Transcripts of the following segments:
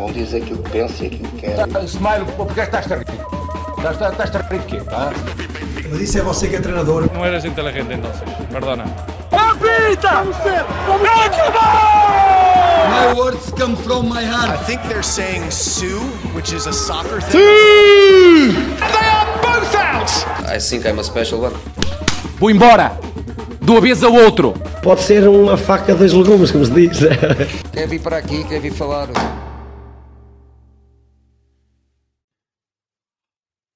Cada um diz aquilo que pensa e aquilo que quer. Smile, porque estás a rir? Estás, estás a rir de quê? Mas isso é você que é treinador. No eres inteligente entonces, perdona. My words come from my heart. I think they're saying Sue, which is a soccer thing. I think I'm a special one. Vou embora! Do avesso ao outro! Pode ser uma faca dos legumes, como se diz. Quer vir para aqui, quer vir falar.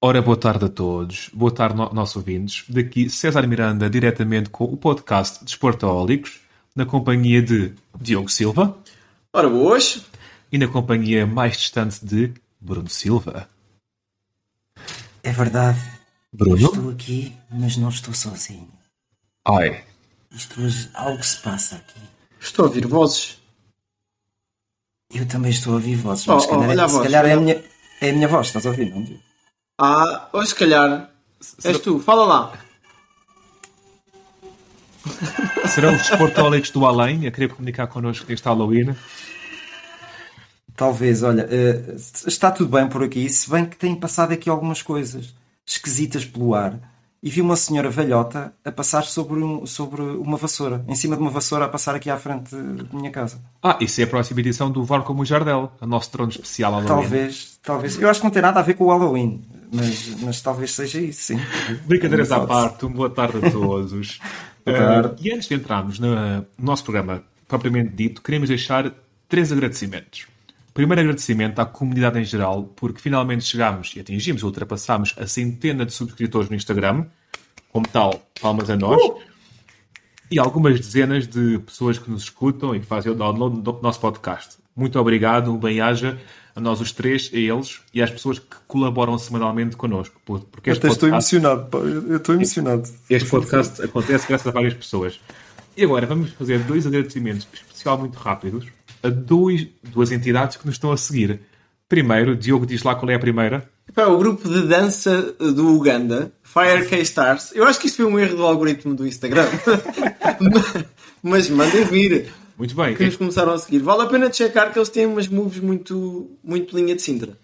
Ora, boa tarde a todos. Boa tarde, no nossos ouvintes. Daqui César Miranda, diretamente com o podcast Desportólicos, na companhia de Diogo Silva Ora, boas. e na companhia mais distante de Bruno Silva. É verdade. Bruno? Estou aqui, mas não estou sozinho. Ai. Isto hoje, algo se passa aqui. Estou a ouvir vozes. Eu também estou a ouvir vozes, mas Oh, se calhar, oh, olha a se voz, calhar é, a minha, é a minha voz, estás a ouvir, não? Diogo? Ah, ou se calhar és tu. Fala lá. Serão os Desportólicos do além a querer comunicar connosco neste Halloween? Talvez, olha, eh, está tudo bem por aqui, se bem que têm passado aqui algumas coisas esquisitas pelo ar. E vi uma senhora velhota a passar sobre, um- sobre uma vassoura, em cima de uma vassoura a passar aqui à frente da minha casa. Ah, isso é a próxima edição do VAR como o Jardel, o nosso trono especial Halloween. Talvez, talvez. Eu acho que não tem nada a ver com o Halloween, mas, mas talvez seja isso, sim. Brincadeiras à parte, uma boa tarde a todos. Boa Eh, tarde. e antes de entrarmos no, no nosso programa propriamente dito, queremos deixar três agradecimentos. Primeiro agradecimento à comunidade em geral, porque finalmente chegámos e atingimos, ultrapassámos a centena de subscritores no Instagram. Como tal, palmas a nós. E algumas dezenas de pessoas que nos escutam e que fazem o download do nosso podcast. Muito obrigado, um bem-aja a nós os três, a eles e às pessoas que colaboram semanalmente connosco. por- Porque este podcast- emocionado, pá, eu estou emocionado. este podcast acontece graças a várias pessoas. E agora vamos fazer dois agradecimentos especial muito rápidos a dois, duas entidades que nos estão a seguir. Primeiro, Diogo diz lá qual é a primeira. Pá, o grupo de dança do Uganda, Fire K-Stars. Eu acho que isto foi um erro do algoritmo do Instagram. Mas mandem vir. Muito bem. Que nos começaram a seguir. Vale a pena checar que eles têm umas moves muito, muito linha de Sintra.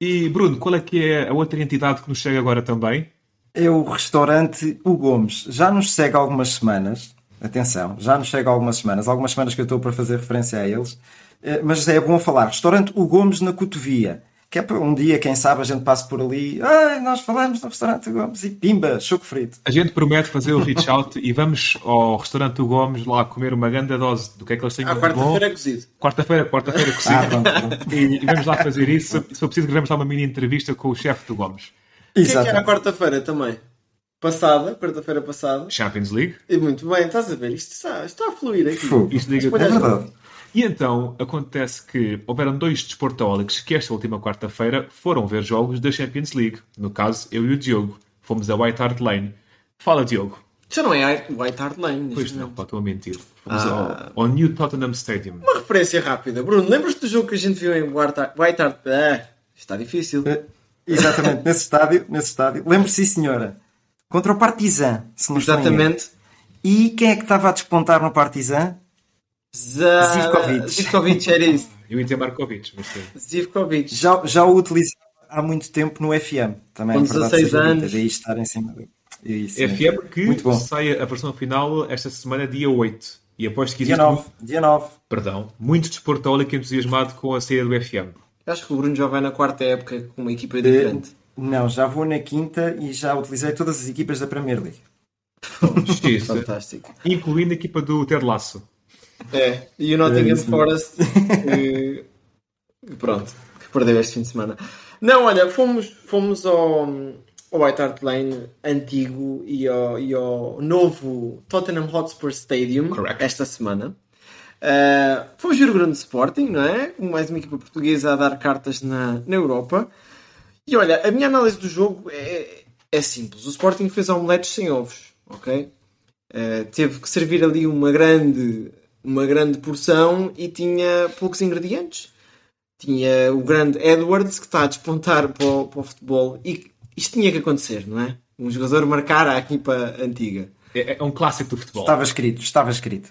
E Bruno, qual é que é a outra entidade que nos chega agora também? É o restaurante O Gomes. Já nos segue há algumas semanas. Atenção, já nos segue há algumas semanas. Algumas semanas que eu estou para fazer referência a eles. Eh, Mas é bom falar. Restaurante O Gomes na Cotovia. Que é para um dia, quem sabe, a gente passe por ali. Ai, nós falamos no restaurante O Gomes. E pimba, choco frito. A gente promete fazer o reach out e vamos ao restaurante do Gomes lá comer uma grande dose do que é que eles têm bom. quarta-feira cozido. Quarta-feira, quarta-feira cozido. Ah, pronto, pronto. E, e vamos lá fazer isso. Se for preciso, gravamos lá uma mini entrevista com o chefe do Gomes. Quem é que era a Exato. quarta-feira também? Passada, quarta-feira passada. Champions League. E muito bem, estás a ver? Isto está, está a fluir aqui. Isto liga É verdade. E então acontece que houveram dois desportólicos que esta última quarta-feira foram ver jogos da Champions League. No caso, eu e o Diogo. Fomos a White Hart Lane. Fala, Diogo. Já não é White Hart Lane. Pois não, pá, estou a mentir. Fomos Ah. ao, ao New Tottenham Stadium. Uma referência rápida. Bruno, lembras-te do jogo que a gente viu em White Hart? White Hart... Ah, está difícil. Eh, Exatamente, nesse estádio. Nesse estádio. Lembro-se, sim, senhora. Contra o Partizan, se não. Exatamente. E quem é que estava a despontar no Partizan? Za- Zivkovic. Zivkovic era isso. Eu ia Markovic, mas sim. Zivkovic. Já, já o utilizava há muito tempo no FM. Também Com é verdade 16 seja dita, anos. Daí estar em cima do... Isso, FM que Muito bom. sai a versão final esta semana, dia 8. E aposto que Dia existe 9. muito, Dia 9. perdão, muito desportólico entusiasmado com a saída do FM. Acho que o Bruno já vai na quarta época com uma equipa diferente. Não, já vou na quinta e já utilizei todas as equipas da Premier League. Justiça. Fantástico. Incluindo a equipa do Ted Lasso. É, e o Nottingham É. Forest, que, pronto, que perdeu este fim de semana. Não, olha, fomos, fomos ao, ao White Hart Lane antigo e ao, e ao novo Tottenham Hotspur Stadium Correct. esta semana. Uh, fomos ver o grande Sporting, não é? Mais uma equipa portuguesa a dar cartas na, na Europa. E olha, a minha análise do jogo é, é simples. O Sporting fez omeletes sem ovos, ok? Uh, teve que servir ali uma grande, uma grande porção e tinha poucos ingredientes. Tinha o grande Edwards que está a despontar para o, para o futebol e isto tinha que acontecer, não é? Um jogador marcar a equipa antiga. É, é um clássico do futebol. Estava escrito, estava escrito.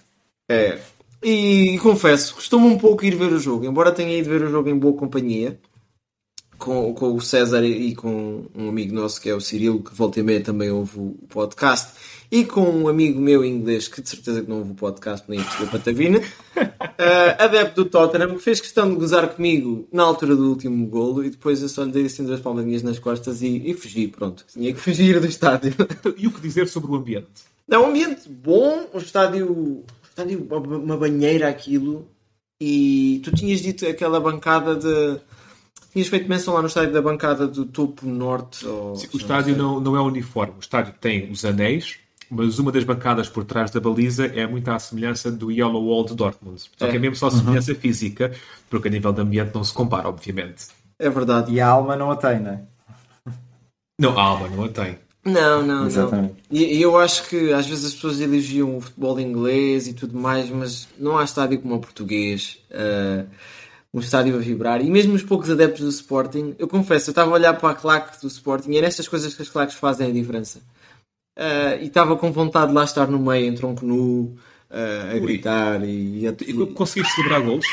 É. E, confesso, costumo um pouco ir ver o jogo, embora tenha ido ver o jogo em boa companhia, com, com o César e com um amigo nosso que é o Cirilo, que volta e meia também ouve o podcast, e com um amigo meu inglês, que de certeza que não ouve o podcast, nem percebeu Patavina, uh, adepto do Tottenham, fez questão de gozar comigo na altura do último golo, e depois eu só lhe dei assim duas palmadinhas nas costas e, e fugi, pronto. Tinha que fugir do estádio. E o que dizer sobre o ambiente? É um ambiente bom, o estádio estádio, uma banheira aquilo, e tu tinhas dito aquela bancada de. Tinhas feito menção lá no estádio da bancada do topo norte. Ou, Sim, o estádio não, não é uniforme. O estádio tem os anéis, mas uma das bancadas por trás da baliza é muito à semelhança do Yellow Wall de Dortmund. Só que é mesmo só semelhança física, porque a nível de ambiente não se compara, obviamente. É verdade. E a alma não a tem, não é? Não, a alma não a tem. Não, não, Exatamente. não. E e eu acho que às vezes as pessoas elogiam o futebol inglês e tudo mais, mas não há estádio como o português. Uh, um estádio a vibrar. E mesmo os poucos adeptos do Sporting, eu confesso, eu estava a olhar para a claque do Sporting e é nestas coisas que as claques fazem a diferença. Uh, e estava com vontade de lá estar no meio, em tronco nu, uh, a gritar e, a, E conseguiste celebrar gols?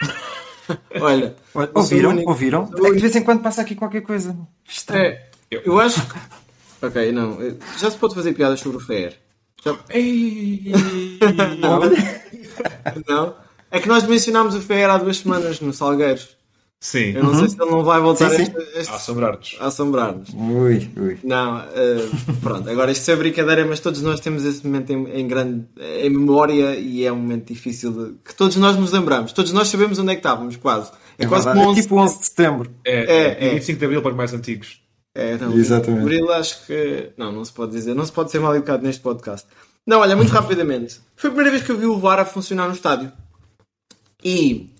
Olha, eu Ouviram? único- Ouviram? É que de vez em quando passa aqui qualquer coisa. Estranho. É, eu acho que. Ok, não. Já se pode fazer piadas sobre o Fer. Já... Não? não? É que nós mencionámos o Fer há duas semanas no Salgueiros. Sim. Eu não sei se ele não vai voltar Sim, a sim. este- este- A assombrar-nos. a assombrar-nos. Ui, ui. Não, eh, pronto, agora isto é brincadeira, mas todos nós temos esse momento em, em grande em memória e é um momento difícil de, que todos nós nos lembramos. Todos nós sabemos onde é que estávamos, quase. É, É quase verdade. como É 11 tipo 11 de setembro. É, É, é, é. 25 de Abril para os mais antigos. É, não, Exatamente. Abril acho que. Não, não se pode dizer. Não se pode ser mal educado neste podcast. Não, olha, muito rapidamente. Foi a primeira vez que eu vi o VAR a funcionar no estádio. E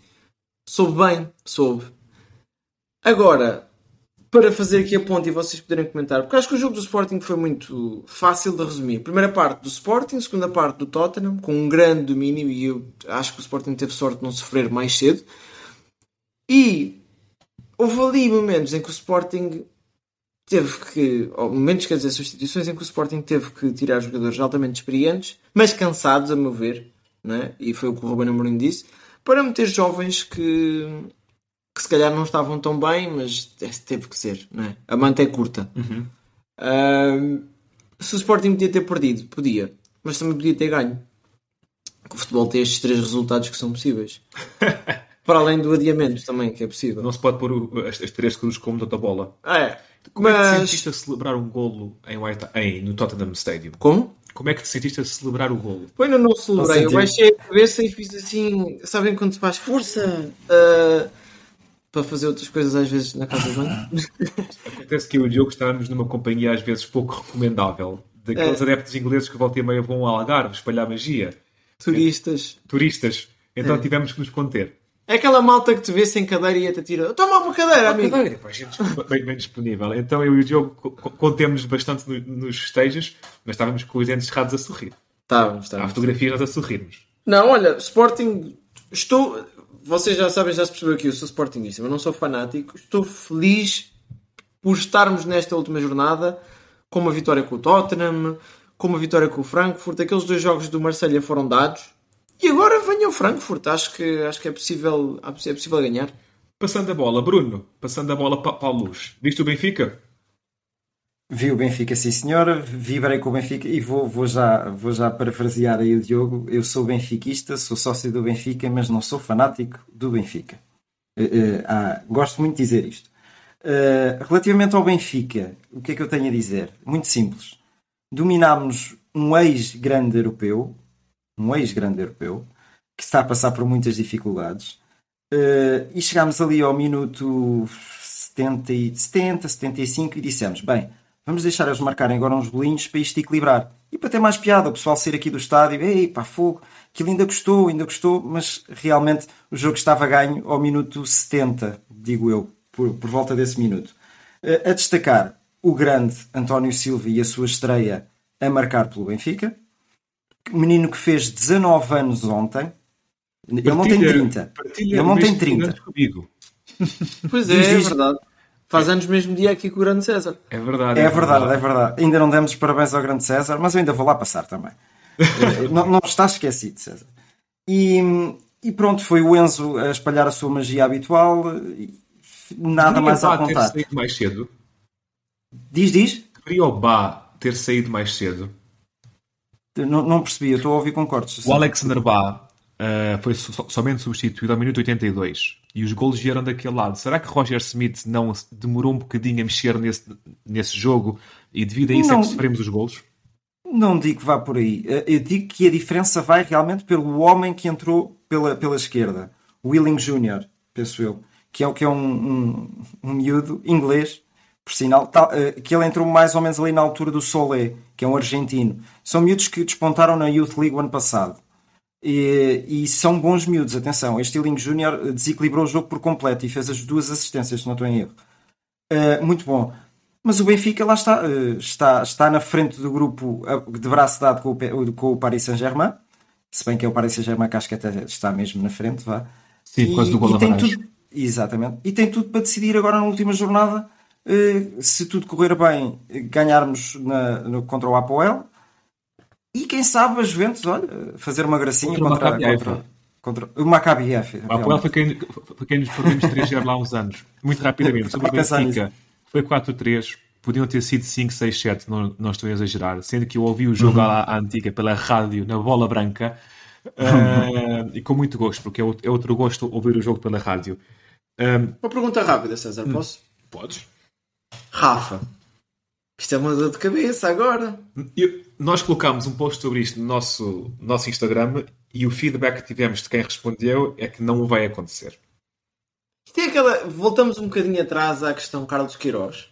soube bem, soube. Agora, para fazer aqui a ponte e vocês poderem comentar, porque acho que o jogo do Sporting foi muito fácil de resumir. Primeira parte do Sporting, segunda parte do Tottenham, com um grande domínio, e eu acho que o Sporting teve sorte de não sofrer mais cedo. E houve ali momentos em que o Sporting teve que, ou momentos, quer dizer, substituições em que o Sporting teve que tirar jogadores altamente experientes, mas cansados, a meu ver, né? e foi o que o Ruben Amorim disse, para meter jovens que, que se calhar não estavam tão bem, mas teve que ser, né? a manta é curta. Ahm, se o Sporting podia ter perdido, podia, mas também podia ter ganho. O futebol tem estes três resultados que são possíveis. para além do adiamento também, que é possível. Não se pode pôr o- as, as três cruzes como da bola. Ah, é. Como é que te Mas. sentiste a celebrar um golo em White, em, no Tottenham Stadium? Como? Como é que te sentiste a celebrar o golo? Foi no não celebrei. Eu baixei cabeça e fiz assim. Sabem quando se faz força ah, para fazer outras coisas às vezes na casa de banho? Acontece que eu e o Diogo estamos numa companhia às vezes pouco recomendável. Daqueles É. adeptos ingleses que volta e meia vão ao Algarve espalhar magia. Turistas. Turistas. Então É. tivemos que nos conter. É aquela malta que te vê sem cadeira e te tira. Toma uma cadeira, amigo. Cadeira, pá, gente bem, bem disponível. Então eu e o Diogo co- co- contemos bastante no- nos festejos, mas estávamos com os dentes cerrados a sorrir. Estávamos, Há estávamos. fotografias nós a sorrirmos. Não, olha, Sporting. Estou. Vocês já sabem, já se percebeu que eu sou Sportingista, mas não sou fanático. Estou feliz por estarmos nesta última jornada com uma vitória com o Tottenham, com uma vitória com o Frankfurt. Aqueles dois jogos do Marselha foram dados. E agora venha o Frankfurt. Acho que, acho que é, possível, é possível ganhar. Passando a bola, Bruno, passando a bola para, a luz. Viste o Benfica? Vi o Benfica, sim senhora, vibrei com o Benfica e vou, vou, já, vou já parafrasear aí o Diogo. Eu sou benfiquista, sou sócio do Benfica, mas não sou fanático do Benfica. Eh, eh, ah, gosto muito de dizer isto. Eh, relativamente ao Benfica, o que é que eu tenho a dizer? Muito simples. Dominámos um ex-grande europeu, um ex-grande europeu, que está a passar por muitas dificuldades, e chegámos ali ao minuto 70, e- 70, 75 e dissemos: bem, vamos deixar eles marcarem agora uns bolinhos para isto equilibrar. E para ter mais piada, o pessoal sair aqui do estádio, ei, pá, fogo, aquilo ainda custou, ainda custou, mas realmente o jogo estava ganho ao minuto 70, digo eu, por, por volta desse minuto. Eh, A destacar o grande António Silva e a sua estreia a marcar pelo Benfica, menino que fez 19 anos ontem. Ele não tem Partilha- 30. partilha Ele não tem mesmo 30. talento Comigo. Pois é, Diz, é diz. verdade. Faz anos mesmo dia aqui com o Grande César. É verdade. É verdade, é verdade. Ainda não demos os parabéns ao grande César, mas eu ainda vou lá passar também. Não, não está esquecido, César. E, e pronto, foi o Enzo a espalhar a sua magia habitual. Nada mais a apontar. ter saído mais cedo? Diz, diz? Deveria o Bá ter saído mais cedo? Não, não percebi, eu estou a ouvir com cortes. O Alexander Bá uh, foi so somente substituído ao minuto 82 e os golos vieram daquele lado. Será que Roger Smith não demorou um bocadinho a mexer nesse, nesse jogo e devido a isso não, é que sofremos os golos? Não digo que vá por aí. Eu digo que a diferença vai realmente pelo homem que entrou pela, pela esquerda. Willing Jr., penso eu. Que é, que é um, um, um miúdo inglês, por sinal, tal, que ele entrou mais ou menos ali na altura do Solé, que é um argentino. São miúdos que despontaram na Youth League o ano passado. E, e, são bons miúdos, atenção. Este Willing Jr. desequilibrou o jogo por completo e fez as duas assistências, se não estou em erro. Uh, muito bom. Mas o Benfica lá está, eh, está, está na frente do grupo de braço dado com o, com o Paris Saint-Germain. Se bem que é o Paris Saint-Germain que acho que até está mesmo na frente, vá. Sim, e, quase do gol tem tudo, Exatamente. E tem tudo para decidir agora na última jornada. Eh, se tudo correr bem, ganharmos na, no, contra o Apoel. E quem sabe a Juventus, olha, fazer uma gracinha contra, contra, contra, contra, o Maccabi F. O Apoel foi quem, foi quem nos perdemos 3 lá há uns anos. Muito rapidamente. Sobre o Benfica. Foi 4-3. Podiam ter sido 5, 6, 7, não, não estou a exagerar. Sendo que eu ouvi o jogo uhum. à, à, antiga pela rádio, na bola branca, uh, e com muito gosto, porque é, é outro gosto ouvir o jogo pela rádio. Um, uma pergunta rápida, César, hum. posso? Podes. Rafa, isto é uma dor de cabeça agora. Eu, nós colocámos um post sobre isto no nosso, nosso Instagram e o feedback que tivemos de quem respondeu é que não vai acontecer. Tem aquela. Voltamos um bocadinho atrás à questão Carlos Queiroz.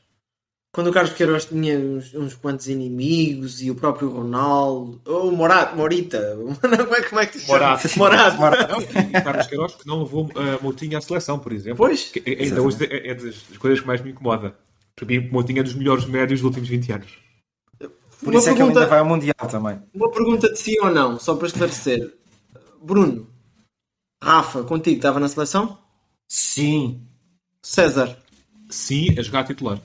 Quando o Carlos Queiroz tinha uns, uns quantos inimigos e o próprio Ronaldo. Ou oh, Morita. Como é, como é que te Morat. Morat. Morat. o Carlos Queiroz que não levou a uh, Moutinho à seleção, por exemplo. Pois. Que ainda hoje é, é das coisas que mais me incomoda. Para mim, Moutinho é dos melhores médios dos últimos 20 anos. Por uma isso pergunta, é que ele ainda vai ao Mundial também. Uma pergunta de sim ou não, só para esclarecer. Bruno, Rafa, contigo, estava na seleção? Sim. César. Sim, a jogar titular.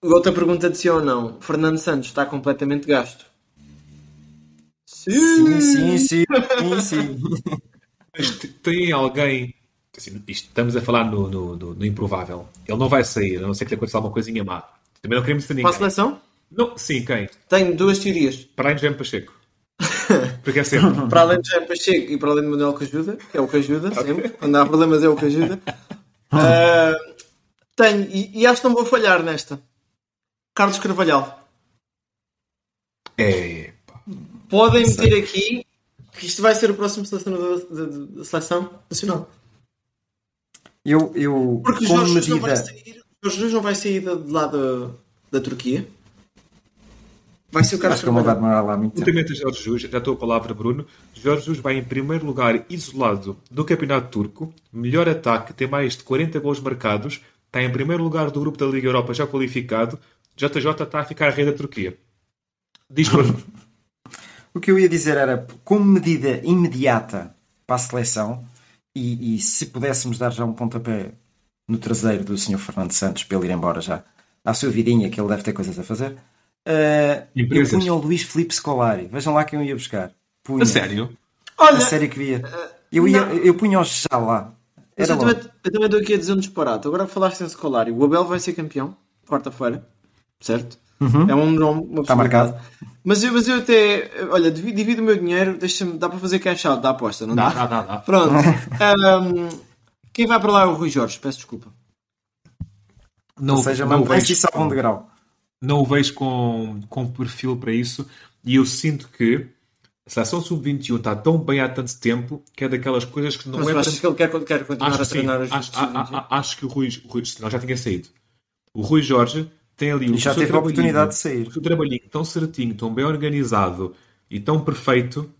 Outra pergunta de sim ou não. Fernando Santos está completamente gasto. Sim, sim, sim. sim, sim. Mas tem alguém. Assim, estamos a falar no, no, no, no, improvável. Ele não vai sair, a não ser que lhe aconteça alguma coisinha má. Também não queremos ter ninguém. Para a seleção? Não, sim, quem? Tenho duas teorias. Para a Jaime Pacheco. Porque é sempre. para além de Jaime Pacheco e para além de Manuel que ajuda, que é o que ajuda, okay. sempre. Quando há problemas é o que ajuda. Uh, tenho, e, e, acho que não vou falhar nesta. Carlos Carvalhal. É. Podem meter aqui que isto vai ser o próximo selecionador da, da, da seleção nacional. Eu, eu Porque como Jorge medida... não vai sair, Jorge Jesus não vai sair de lá da, da Turquia. Vai ser o Carlos Acho que vai demorar lá muito tempo. a Jorge Jesus, já estou a palavra, Bruno. Jorge Jesus vai em primeiro lugar isolado no Campeonato Turco, melhor ataque, tem mais de 40 gols marcados, está em primeiro lugar do grupo da Liga Europa já qualificado. JJ está a ficar a rei da Turquia. Diz Bruno. o que eu ia dizer era, como medida imediata para a seleção, e, e se pudéssemos dar já um pontapé no traseiro do Sr. Fernando Santos para ele ir embora já à sua vidinha, que ele deve ter coisas a fazer Uh, eu punha o Luís Felipe Scolari. Vejam lá quem eu ia buscar. Punha. A sério? Olha, a sério que via. Eu, ia, eu punha-o já lá. Era eu, também, eu também estou aqui a dizer um disparate. Agora falaste em Scolari. O Abel vai ser campeão, quarta-feira, certo? Uhum. É um nome. Está marcado. Mas eu, mas eu até. Olha, divido o meu dinheiro. Deixa-me. Dá para fazer cash out da aposta, não dá? Dá, dá, dá. Pronto. um, quem vai para lá é o Rui Jorge. Peço desculpa. Não, Ou seja, mantém-se isso a algum degrau não o vejo com, com perfil para isso e eu sinto que a seleção sub-21 está tão bem há tanto tempo que é daquelas coisas que não Mas é. Mas que ele quer, quer continuar acho, a treinar sim, acho, a, a, acho que o Rui, o Rui não, já tinha saído. O Rui Jorge tem ali e o já teve a oportunidade de sair. O seu trabalhinho tão certinho, tão bem organizado e tão perfeito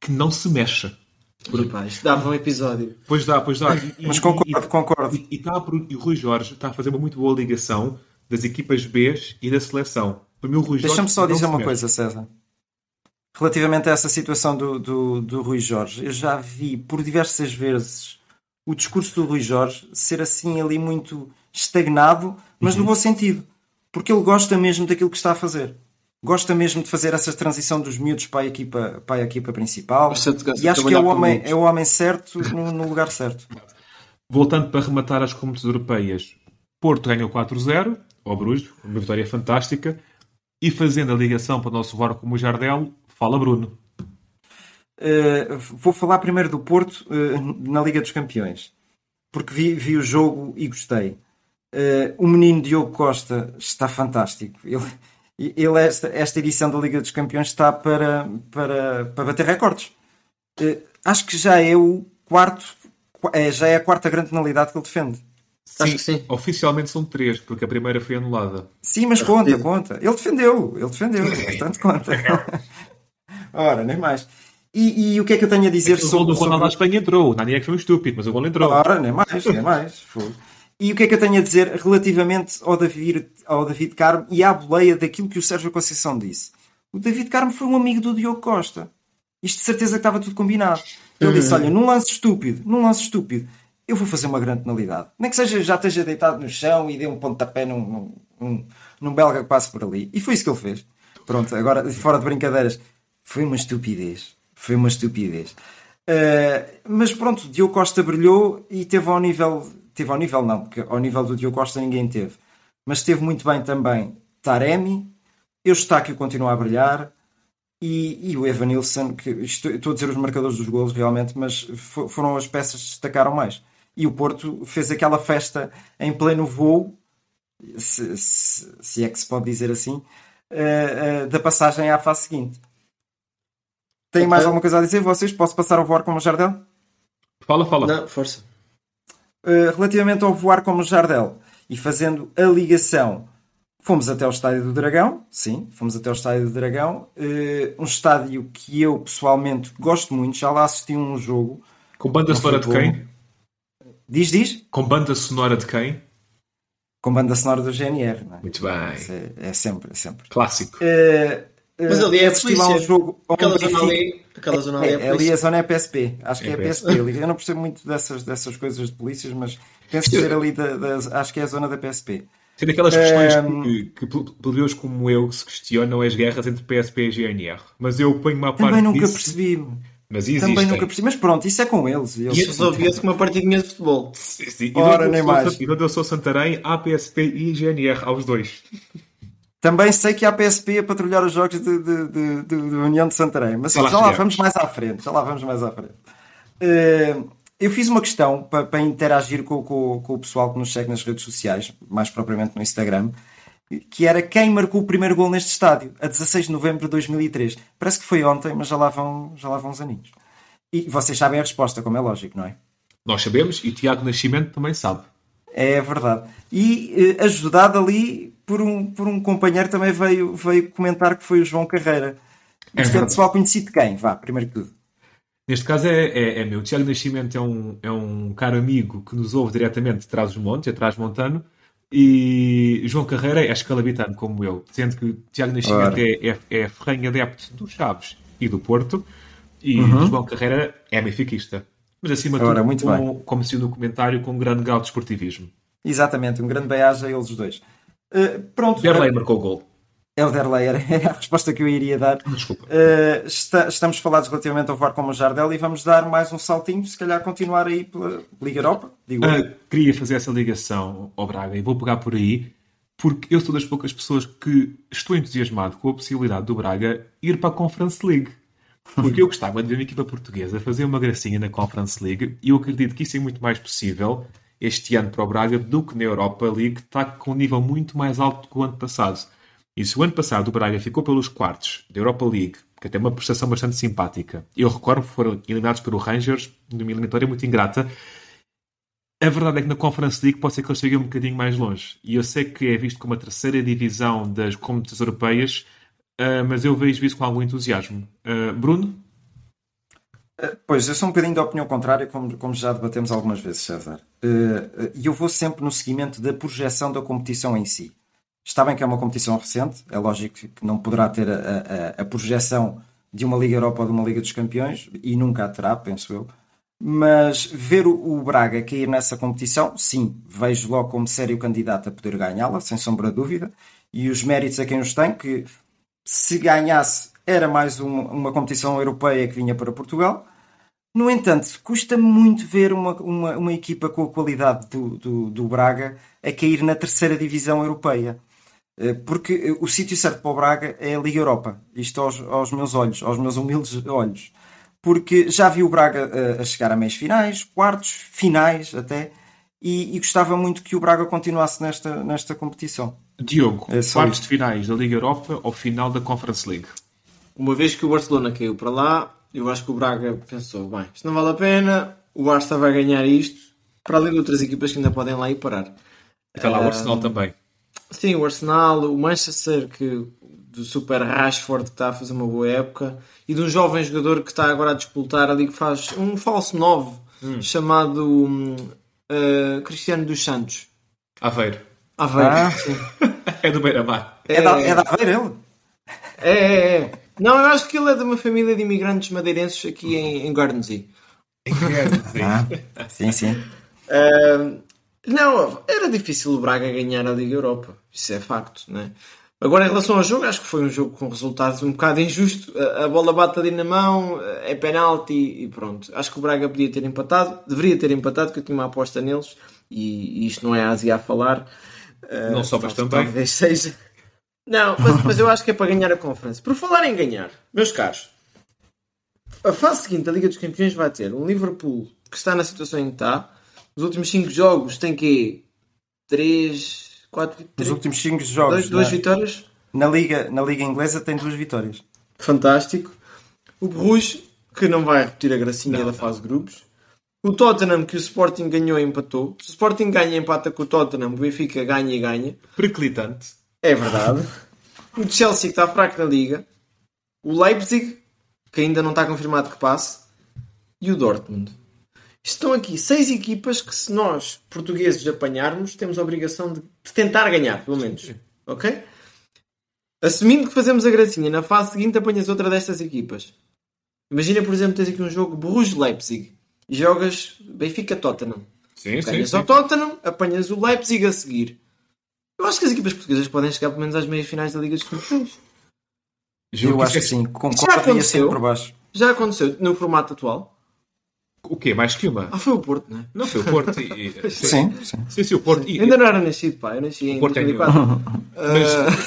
que não se mexe. Por... Isto dava um episódio. Pois dá, pois dá. E, Mas concordo, e, concordo. E, e, tá, e o Rui Jorge está a fazer uma muito boa ligação das equipas B e da seleção. Deixa-me só dizer uma coisa, César. Relativamente a essa situação do, do, do Rui Jorge, eu já vi por diversas vezes o discurso do Rui Jorge ser assim ali muito estagnado, mas uhum. no bom sentido. Porque ele gosta mesmo daquilo que está a fazer. gosta mesmo de fazer essa transição dos miúdos para a equipa, para a equipa principal. E acho que é o, homem, é o homem certo no, no lugar certo. Voltando para rematar as competições europeias, Porto ganhou 4-0 ao Bruges, uma vitória fantástica. E fazendo a ligação para o nosso VAR como o Jardel, fala Bruno. Uh, vou falar primeiro do Porto uh, na Liga dos Campeões, porque vi, vi o jogo e gostei. Uh, o menino Diogo Costa está fantástico. Ele, ele esta, esta edição da Liga dos Campeões está para, para, para bater recordes. Acho que já é o quarto, é, já é a quarta grande penalidade que ele defende. Acho que sim. Oficialmente são três, porque a primeira foi anulada. Sim, mas conta, conta. Ele defendeu, ele defendeu, portanto conta. Ora, nem mais. E, e o que é que eu tenho a dizer O gol sobre, do Ronaldo sobre... à Espanha entrou. O Nani é que foi um estúpido, mas o gol entrou. Ora, nem mais, nem mais. Foi. E o que é que eu tenho a dizer relativamente ao David, ao David Carmo e à boleia daquilo que o Sérgio Conceição disse? O David Carmo foi um amigo do Diogo Costa. Isto de certeza que estava tudo combinado. Ele disse: Olha, num lance estúpido, num lance estúpido, eu vou fazer uma grande penalidade. Nem que seja já esteja deitado no chão e dê um pontapé num, num, num, num belga que passe por ali. E foi isso que ele fez. Pronto, agora, fora de brincadeiras, foi uma estupidez. Foi uma estupidez. Uh, mas pronto, Diogo Costa brilhou e teve ao nível. Teve ao nível, não, porque ao nível do Diogo Costa ninguém teve. Mas esteve muito bem também Taremi, Eustáquio continua a brilhar e, e o Evanilson, que estou, estou a dizer os marcadores dos golos realmente, mas for, foram as peças que destacaram mais. E o Porto fez aquela festa em pleno voo, se, se, se é que se pode dizer assim, uh, uh, da passagem à fase seguinte. Tem mais alguma coisa a dizer vocês? Posso passar ao voar como o Jardel? Fala, fala. Não, força. Uh, relativamente ao voar como o Jardel e fazendo a ligação, fomos até o Estádio do Dragão, sim, fomos até o Estádio do Dragão, uh, um estádio que eu pessoalmente gosto muito, já lá assisti um jogo. Com banda sonora de quem? Diz, diz? Com banda sonora de quem? Com banda sonora do GNR, não é? Muito bem. É, é, sempre, é sempre. Clássico. Uh, Mas ali é assisti lá um jogo. Aquela zona ali, aquela zona ali é, é, ali a zona é PSP. Acho que é, É PSP. Eu não percebo muito dessas, dessas coisas de polícias, mas penso ser ali da, da- acho que é a zona da PSP. Tem daquelas questões Ehm, que, que peleus como eu se questionam as guerras entre PSP e GNR. Mas eu ponho uma parte Também nunca disso. percebi. Mas existem. Também nunca percebi. Mas pronto, isso é com eles. eles E resolvia-se com uma partidinha de futebol. Sim, sim. Ora, nem sou- mais. E onde eu sou Santarém, há PSP e GNR, aos dois. Também sei que há PSP a patrulhar os jogos de, de, de, de- de União de Santarém, mas Já lá já lá chegamos. vamos mais à frente. Já lá vamos mais à frente. Eh, eu fiz uma questão para, para interagir com, com- com o pessoal que nos segue nas redes sociais, mais propriamente no Instagram, que era quem marcou o primeiro gol neste estádio, a 16 de novembro de 2003. Parece que foi ontem, mas já lá vão, já lá vão uns aninhos. E vocês sabem a resposta, como é lógico, não é? Nós sabemos e Tiago Nascimento também sabe. É verdade. E eh, ajudado ali por um, por um companheiro também veio, veio comentar que foi o João Carreira. É Isto é, pessoal conhecido de quem? Vá, primeiro que tudo. Neste caso é, é, é meu. Tiago Nascimento é um, é um caro amigo que nos ouve diretamente de trás dos montes, atrás montano. E João Carreira é escalabitano como eu, sendo que Tiago Nascimento Ora. é, é, é ferrenho adepto do Chaves e do Porto, e João Carreira é benfiquista. Mas acima de Ora, tudo, muito como, se no comentário, com um grande grau de esportivismo. Exatamente, um grande beijo a eles os dois. Eh, pronto, Derlei marcou o gol. É o Derlei, era a resposta que eu iria dar. Desculpa. Eh, está- estamos falados relativamente ao VAR como o Jardel e vamos dar mais um saltinho, se calhar continuar aí pela Liga Europa, digo eu. Ah, queria fazer essa ligação ao Braga e vou pegar por aí, porque eu sou das poucas pessoas que estou entusiasmado com a possibilidade do Braga ir para a Conference League. Porque eu gostava de ver uma equipa portuguesa fazer uma gracinha na Conference League e eu acredito que isso é muito mais possível este ano para o Braga do que na Europa League, que está com um nível muito mais alto do que o ano passado. E se o ano passado o Braga ficou pelos quartos da Europa League, que até uma prestação bastante simpática, eu recordo que foram eliminados pelo Rangers numa eliminatória muito ingrata, a verdade é que na Conference League pode ser que eles cheguem um bocadinho mais longe. E eu sei que é visto como a terceira divisão das competições europeias, ah, mas eu vejo isso com algum entusiasmo. Ah, Bruno? Pois, eu sou um bocadinho da opinião contrária, como, como já debatemos algumas vezes, César. E eu vou sempre no seguimento da projeção da competição em si. Está bem que é uma competição recente, é lógico que não poderá ter a, a- a projeção de uma Liga Europa ou de uma Liga dos Campeões, e nunca a terá, penso eu. Mas ver o, Braga cair nessa competição, sim, vejo logo como sério candidato a poder ganhá-la, sem sombra de dúvida. E os méritos a quem os tem, que se ganhasse, era mais uma, uma competição europeia que vinha para Portugal. No entanto, custa muito ver uma, uma, uma equipa com a qualidade do, do, do Braga a cair na terceira divisão europeia. Eh, Porque o sítio certo para o Braga é a Liga Europa. Isto aos, aos meus olhos, aos meus humildes olhos. Porque já vi o Braga eh, a chegar a meias finais, quartos, finais até, e, e gostava muito que o Braga continuasse nesta, nesta competição. Diogo, É quartos isto. de finais da Liga Europa ou final da Conference League? Uma vez que o Barcelona caiu para lá, eu acho que o Braga pensou: bem, isto não vale a pena, o Barça vai ganhar isto, para além de outras equipas que ainda podem lá ir parar. Está lá o Ah, Arsenal também. Sim, o Arsenal, o Manchester, que, do Super Rashford, que está a fazer uma boa época, e de um jovem jogador que está agora a disputar ali, que faz um falso 9, chamado hum, uh, Cristiano dos Santos. Aveiro. Aveiro. Ah. sim. É do Beira-Mar. É, da, é da Aveiro ele? É, é, é. Não, eu acho que ele é de uma família de imigrantes madeirenses aqui em, em Guernsey. Ah, sim, sim. Uh, não, era difícil o Braga ganhar a Liga Europa. Isso é facto, né? Agora, em relação ao jogo, acho que foi um jogo com resultados um bocado injusto. A, a bola bate ali na mão, é penalti e pronto. Acho que o Braga podia ter empatado, deveria ter empatado, que eu tinha uma aposta neles. E, e isto não é a Ásia a falar. Uh, Não só, mas tal- também. Talvez seja. Não, mas, mas eu acho que é para ganhar a conferência. Por falar em ganhar, meus caros, a fase seguinte da Liga dos Campeões vai ter um Liverpool que está na situação em que está. Os últimos 5 jogos tem que 3, 4, Nos últimos 5 jogos 2 na, vitórias. na Liga, na Liga Inglesa tem duas vitórias. Fantástico. O Bruges, que não vai repetir a gracinha da fase de grupos. O Tottenham, que o Sporting ganhou e empatou. Se o Sporting ganha e empata com o Tottenham, o Benfica ganha e ganha. Periclitante. É verdade. O Chelsea, que está fraco na Liga. O Leipzig, que ainda não está confirmado que passe. E o Dortmund. Estão aqui seis equipas que, se nós, portugueses, apanharmos, temos a obrigação de, de tentar ganhar, pelo menos. Ok? Assumindo que fazemos a gracinha, na fase seguinte apanhas outra destas equipas. Imagina, por exemplo, tens aqui um jogo Bruges-Leipzig e jogas Benfica-Tottenham. Sim, sim, sim. ao Tottenham, apanhas o Leipzig a seguir. Eu acho que as equipas portuguesas podem chegar pelo menos às meias finais da Liga dos Campeões. Eu acho que é- sim, Já concordo e aconteceu? assim por baixo. Já aconteceu no formato atual. O quê? Mais que uma? Ah, foi o Porto, não é? Não foi o Porto. E, e- Sim, sim. sim, sim, o Porto. E, Ainda não era nascido, pá. Eu nasci em O Porto é 2004.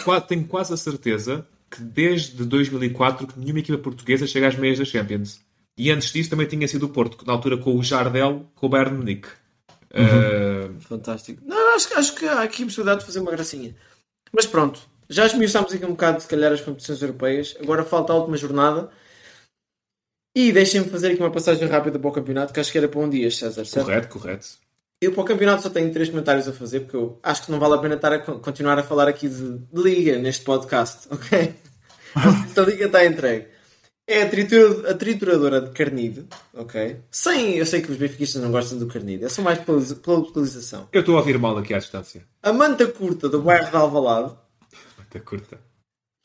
mas tenho quase a certeza que desde 2004 que nenhuma equipa portuguesa chega às meias da Champions. E antes disso também tinha sido o Porto, na altura com o Jardel, com o Bayern Munique. Uh, Fantástico. Não, acho, que- acho que há aqui a possibilidade de fazer uma gracinha. Mas pronto, já esmiuçámos aqui um bocado, se calhar, as competições europeias. Agora falta a última jornada. E deixem-me fazer aqui uma passagem rápida para o campeonato, que acho que era para um dia, César. Certo? correto, correto. Eu para o campeonato só tenho três comentários a fazer, porque eu acho que não vale a pena estar a con- continuar a falar aqui de, de liga neste podcast, ok? Esta liga está entregue. É a, tritura- a trituradora de carnide, ok? Sem, eu sei que os benfiquistas não gostam do carnide, é só mais pela, pela localização. Eu estou a ouvir mal aqui à distância. A manta curta do bairro de Alvalade Muita curta.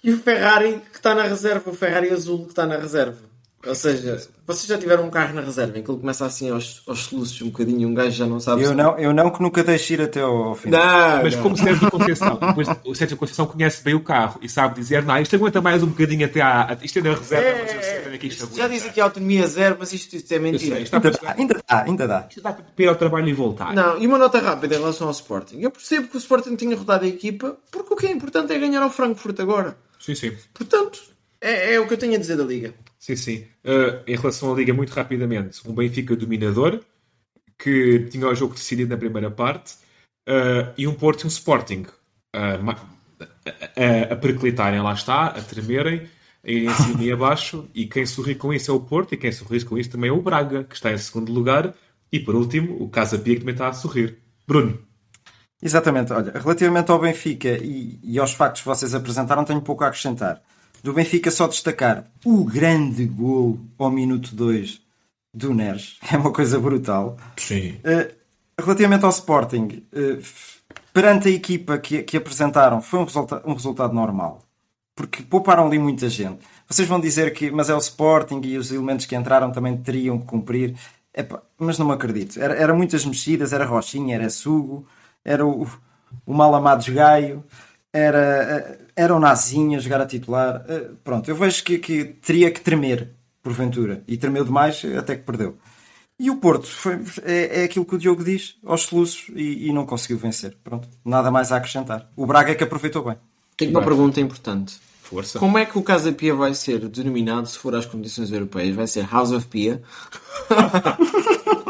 e o Ferrari que está na reserva, o Ferrari azul que está na reserva. Ou seja, vocês já tiveram um carro na reserva em que ele começa assim aos, aos soluços um bocadinho, um gajo já não sabe Eu se- não, eu não que nunca deixe ir até ao fim. Não, Mas não. como Sérgio Conceição, depois, o Sérgio Conceição conhece bem o carro e sabe dizer, não, isto aguenta mais um bocadinho até à. Isto é na reserva, mas eu sei bem que isto Isto já aguenta. diz aqui autonomia zero, mas isto, isto é mentira. sei, isto Ainda dá, ainda dá, ainda dá. isto dá para ir ao trabalho e voltar. Não, e uma nota rápida em relação ao Sporting. Eu percebo que o Sporting tinha rodado a equipa, porque o que é importante é ganhar ao Frankfurt agora. Sim, sim. Portanto, é, é o que eu tenho a dizer da Liga. Sim, sim. Uh, em relação à Liga, muito rapidamente, um Benfica dominador, que tinha o jogo decidido na primeira parte, uh, e um Porto e um Sporting uh, ma- a, a periclitarem, lá está, a tremerem, a irem em cima e abaixo, e quem sorri com isso é o Porto, e quem sorri com isso também é o Braga, que está em segundo lugar, e por último, o Casa Pia, que também está a sorrir. Bruno. Exatamente, olha, relativamente ao Benfica e, e aos factos que vocês apresentaram, tenho pouco a acrescentar. Do Benfica, só destacar o grande gol ao minuto 2 do Neres, é uma coisa brutal. Sim. Uh, relativamente ao Sporting, uh, perante a equipa que, que apresentaram, foi um, resulta um resultado normal. Porque pouparam ali muita gente. Vocês vão dizer que, mas é o Sporting e os elementos que entraram também teriam que cumprir. Epá, mas não me acredito. Era, era muitas mexidas, era Rochinha, era Sugo, era o, o mal amado Gaio, era era um nazinho a jogar a titular. Uh, pronto, eu vejo que, que teria que tremer, porventura. E tremeu demais até que perdeu. E o Porto foi, é, é aquilo que o Diogo diz aos soluços e, e, não conseguiu vencer. Pronto, nada mais a acrescentar. O Braga é que aproveitou bem. Tenho uma pergunta importante. Força. Como é que o Casa Pia vai ser denominado se for às competições europeias? Vai ser House of Pia?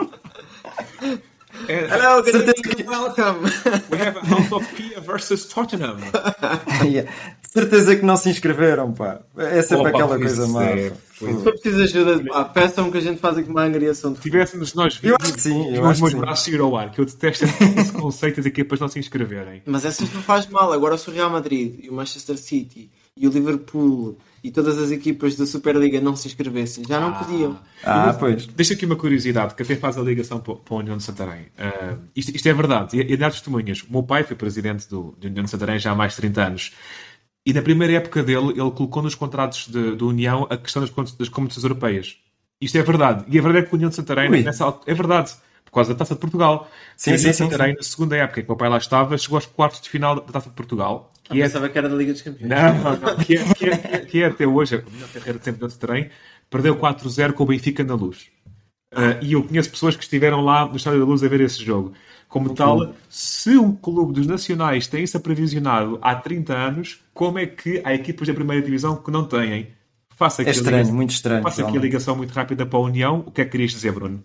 É, Hello, good evening, welcome. We have a House of Pia versus Tottenham. yeah. De certeza que não se inscreveram, pá. É sempre Opa, aquela coisa má. é- Se for preciso ajuda, pá, peçam que a gente faça aqui uma angariação de Se tivéssemos nós Eu acho que sim, eu os acho meus que sim. braços ir ao ar, que eu detesto esse conceito das equipas não se inscreverem. Mas essas não faz mal. Agora se o Real Madrid e o Manchester City e o Liverpool e todas as equipas da Superliga não se inscrevessem, já não podiam. Ah, pois. Deixa aqui uma curiosidade, que até faz a ligação para para a União de Santarém. Ah, isto, isto é verdade, e, e dar testemunhas. O meu pai foi presidente do, da União de Santarém já há mais de 30 anos. E na primeira época dele, ele colocou nos contratos de, da União a questão das, das competições europeias. Isto é verdade. E a verdade é que a União de Santarém, Ui. nessa altura, é verdade, por causa da Taça de Portugal. Sim, sim, de sim, Santarém, na segunda época em que o meu pai lá estava, chegou aos quartos de final da Taça de Portugal. Eu Que é pensava que era da Liga dos Campeões. não, não, não. Que, é, que, é, que é- que é até hoje a melhor carreira de sempre do terreno. Perdeu 4-0 com o Benfica na luz. Ah, e eu conheço pessoas que estiveram lá no Estádio da Luz a ver esse jogo. Como tal, se um clube dos nacionais tem isso aprevisionado há 30 anos, como é que há equipas da primeira divisão que não têm? Faça aqui É a estranho, ligação- muito estranho. Faça aqui a ligação muito rápida para a União. O que é que querias dizer, Bruno?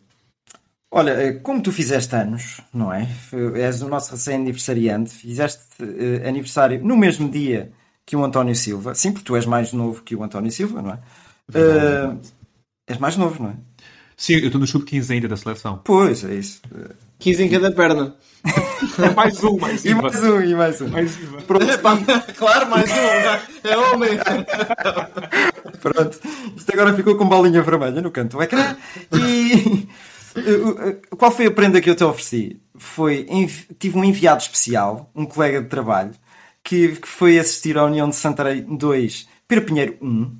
Olha, eh, como tu fizeste anos, não é? És o nosso recém-aniversariante, fizeste eh, aniversário no mesmo dia que o António Silva. Sim, porque tu és mais novo que o António Silva, não é? Eh, és mais novo, não é? Sim, eu estou no sub-15 ainda da seleção. Pois, é isso. Eh, 15 em cada perna. mais um, mais E um. mais um, e mais um. Mais um. Pronto, claro, mais um. É homem. Pronto, isto agora ficou com bolinha vermelha no canto do ecrã. E qual foi a prenda que eu te ofereci? Foi tive um enviado especial, um colega de trabalho, que, que foi assistir à União de Santarém 2, Pedro Pinheiro 1.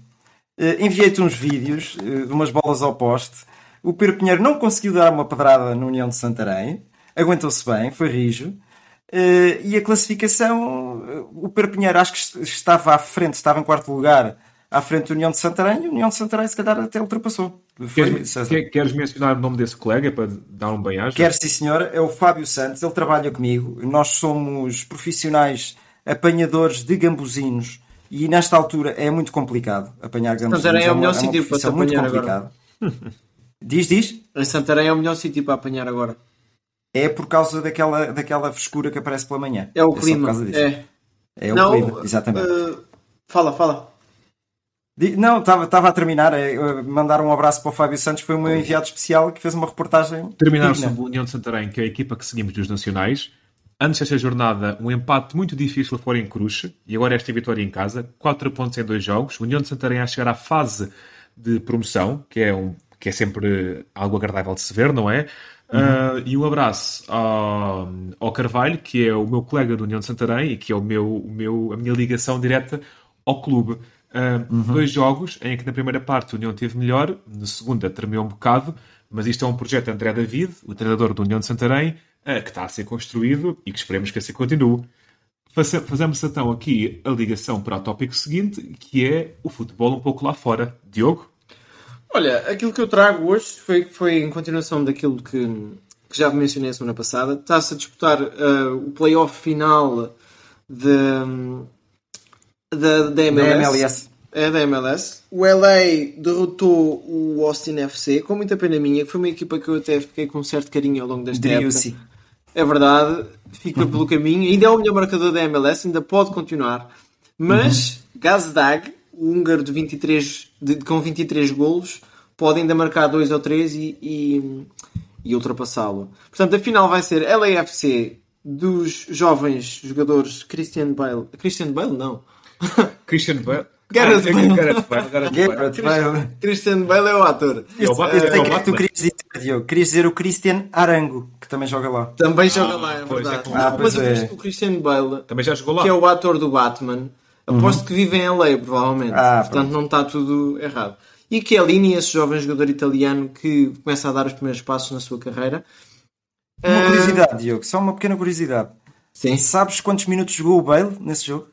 Eh, Enviei-te uns vídeos eh, de umas bolas ao poste. O Pedro Pinheiro não conseguiu dar uma pedrada na União de Santarém, aguentou-se bem, foi rijo. Eh, e a classificação, eh, o Pedro Pinheiro acho que est- estava à frente, estava em quarto lugar, à frente da União de Santarém, e a União de Santarém se calhar até ultrapassou. Queres, quer- queres mencionar o nome desse colega para dar um bem-aja? Quer sim, senhora, é o Fábio Santos, ele trabalha comigo. Nós somos profissionais apanhadores de gambuzinos e nesta altura é muito complicado apanhar gambuzinos. Santarém é o melhor uma sítio para profissão muito apanhar complicada. Diz, diz. Em Santarém é o melhor sítio para apanhar agora. É por causa daquela, daquela frescura que aparece pela manhã. É o só por clima. causa disso. É. É o Não, clima, exatamente. eh, fala, fala. Não, estava a terminar. é, Mandar um abraço para o Fábio Santos, foi o meu enviado especial que fez uma reportagem. Terminar sobre a União de Santarém, que é a equipa que seguimos dos Nacionais. Antes desta jornada, um empate muito difícil fora em Cruxe e agora esta vitória em casa. 4 pontos em dois jogos. União de Santarém a chegar à fase de promoção, que é, um, que é sempre algo agradável de se ver, não é? Ah, e um abraço ao, ao Carvalho, que é o meu colega da União de Santarém e que é o meu, o meu, a minha ligação direta ao clube. Ah, Dois jogos em que na primeira parte a União teve melhor, na segunda tremeu um bocado, mas isto é um projeto de André David, o treinador da União de Santarém, ah, que está a ser construído e que esperemos que assim continue. Faça- Fazemos então aqui a ligação para o tópico seguinte, que é o futebol um pouco lá fora. Diogo? Olha, aquilo que eu trago hoje foi, foi em continuação daquilo que, que já mencionei a semana passada. Está-se a disputar eh, o playoff final de, da, da MLS. Da MLS. É da MLS. O LA derrotou o Austin FC, com muita pena minha, que foi uma equipa que eu até fiquei com um certo carinho ao longo desta Driussi. época. É verdade, fica pelo caminho. Ainda é o melhor marcador da MLS, ainda pode continuar. Mas Gazdag, o húngaro de 23, de- com 23 golos, pode ainda marcar 2 ou 3 e, e, e ultrapassá-lo. Portanto, a final vai ser LAFC dos jovens jogadores Christian Bale. Christian Bale, não. Christian Bale? Gareth Ah, Bale. Gareth Bale, Gareth Bale. Gareth Bale. Christian Bale é o ator. É o Eu é o que é que tu querias dizer, Diogo. Querias dizer o Christian Arango, que também joga lá. Também joga lá, é pois, é verdade. Ah, Mas pois eu é. que o Christian Bale, Também já jogou lá. que é o ator do Batman, aposto que vive em LA, provavelmente. Ah, Portanto, pronto. não está tudo errado. E Chiellini, esse jovem jogador italiano que começa a dar os primeiros passos na sua carreira. Uma Ah, curiosidade, Diogo, só uma pequena curiosidade. Sim. Sabes quantos minutos jogou o Bale nesse jogo?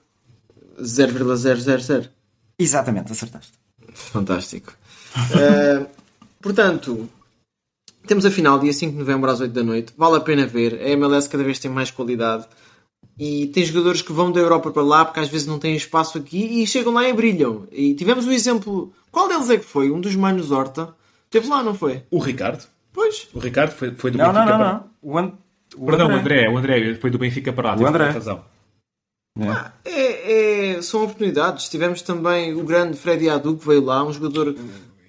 0,000. Exatamente, acertaste. Fantástico. Uh, portanto, temos a final dia 5 de novembro às 8 da noite. Vale a pena ver. A MLS cada vez tem mais qualidade. E tem jogadores que vão da Europa para lá porque às vezes não têm espaço aqui e chegam lá e brilham. E tivemos o exemplo. Qual deles é que foi? Um dos Manos Horta. Esteve lá, não foi? O Ricardo. Pois. O Ricardo foi, foi do Não, não, Benfica não, para... não. O, An- o Perdão, o André. André. O André foi do Benfica para lá. O teve André. razão. É. É, é- são oportunidades. Tivemos também o grande Freddy Adu que veio lá, um jogador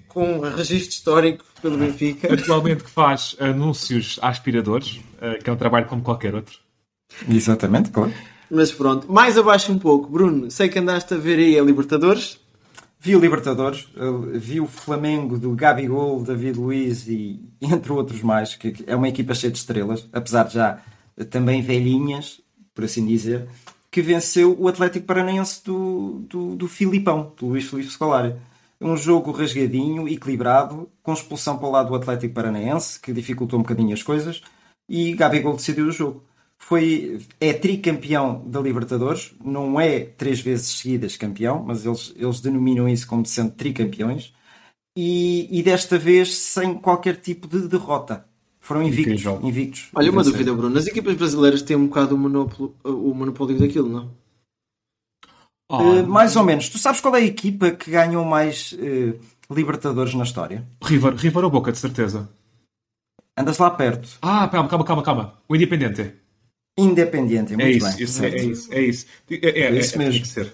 com um registro histórico pelo Benfica. Atualmente que faz anúncios a aspiradores, eh, que é um trabalho como qualquer outro. Exatamente, claro. Mas pronto, mais abaixo um pouco. Bruno, sei que andaste a ver aí a Libertadores. Vi o Libertadores, eh, vi o Flamengo do Gabigol, David Luiz e entre outros mais, que é uma equipa cheia de estrelas, apesar de já também velhinhas, por assim dizer, que venceu o Atlético Paranaense do, do, do Filipão, do Luís Filipe Scolari. Um jogo rasgadinho, equilibrado, com expulsão para o lado do Atlético Paranaense, que dificultou um bocadinho as coisas, e Gabigol decidiu o jogo. Foi, é tricampeão da Libertadores, não é três vezes seguidas campeão, mas eles, eles denominam isso como sendo tricampeões, e, e desta vez sem qualquer tipo de derrota. Foram invictos. Incrível. invictos Olha, uma Venceram. dúvida, Bruno. As equipas brasileiras têm um bocado o monopólio, o monopólio daquilo, não? Eh, mais ou menos. Tu sabes qual é a equipa que ganhou mais eh, Libertadores na história? River, River ou Boca, de certeza. Andas lá perto. Ah, calma, calma, calma, calma. O Independente. Independiente, muito É isso, bem. isso, é, é isso, é isso. É, é, É isso é, mesmo. tem que ser.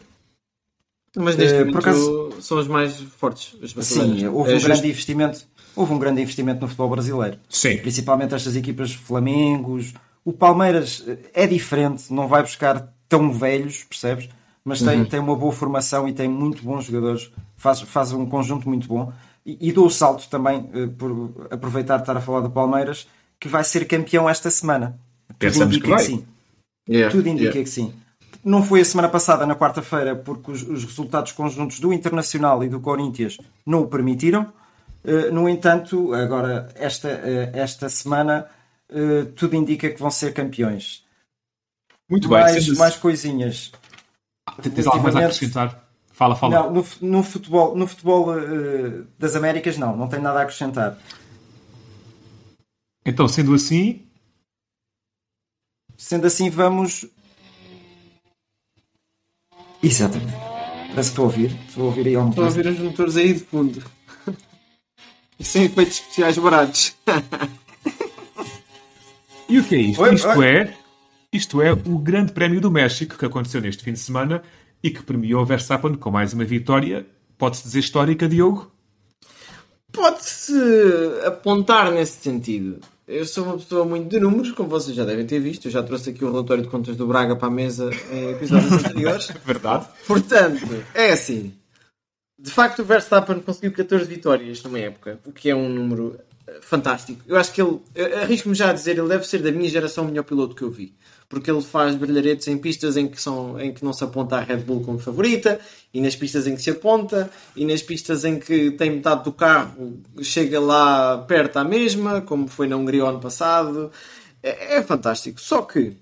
Mas neste Eh, momento por acaso- são os mais fortes. Sim, houve É um justo. grande investimento. Houve um grande investimento no futebol brasileiro. Sim. Principalmente estas equipas Flamengos. O Palmeiras eh, é diferente, não vai buscar tão velhos, percebes? Mas tem, tem uma boa formação e tem muito bons jogadores. Faz, faz um conjunto muito bom. E, e dou o salto também, eh, por aproveitar de estar a falar do Palmeiras, que vai ser campeão esta semana. Tudo indica que vai. sim. Yeah, Tudo indica yeah. que sim. Não foi a semana passada, na quarta-feira, porque os, os resultados conjuntos do Internacional e do Corinthians não o permitiram. Eh, no entanto, agora, esta, eh, esta semana, eh, tudo indica que vão ser campeões. Muito bem. mais, sendo- mais coisinhas. Tens alguma coisa a acrescentar? Fala, fala. Não, no, no futebol, no futebol eh, das Américas, não, não tenho nada a acrescentar. Então, sendo assim, Sendo assim, vamos. Exatamente. Parece que estou a ouvir. Estou a ouvir aí alguma Estou a ouvir os motores aí de fundo. E sem efeitos especiais baratos. E o que é isto? Oi, isto oi. é isto é o Grande Prémio do México que aconteceu neste fim de semana e que premiou Verstappen com mais uma vitória, pode-se dizer histórica, Diogo? Pode-se apontar nesse sentido. Eu sou uma pessoa muito de números, como vocês já devem ter visto. Eu já trouxe aqui o relatório de contas do Braga para a mesa em episódios anteriores. Verdade. Portanto, é assim. De facto, o Verstappen conseguiu 14 vitórias numa época, o que é um número eh, fantástico. Eu acho que ele, arrisco-me já a dizer, ele deve ser da minha geração o melhor piloto que eu vi. Porque ele faz brilharetes em pistas em que, são, em que não se aponta a Red Bull como favorita, e nas pistas em que se aponta, e nas pistas em que tem metade do carro chega lá perto à mesma, como foi na Hungria ano passado. É, é fantástico. Só que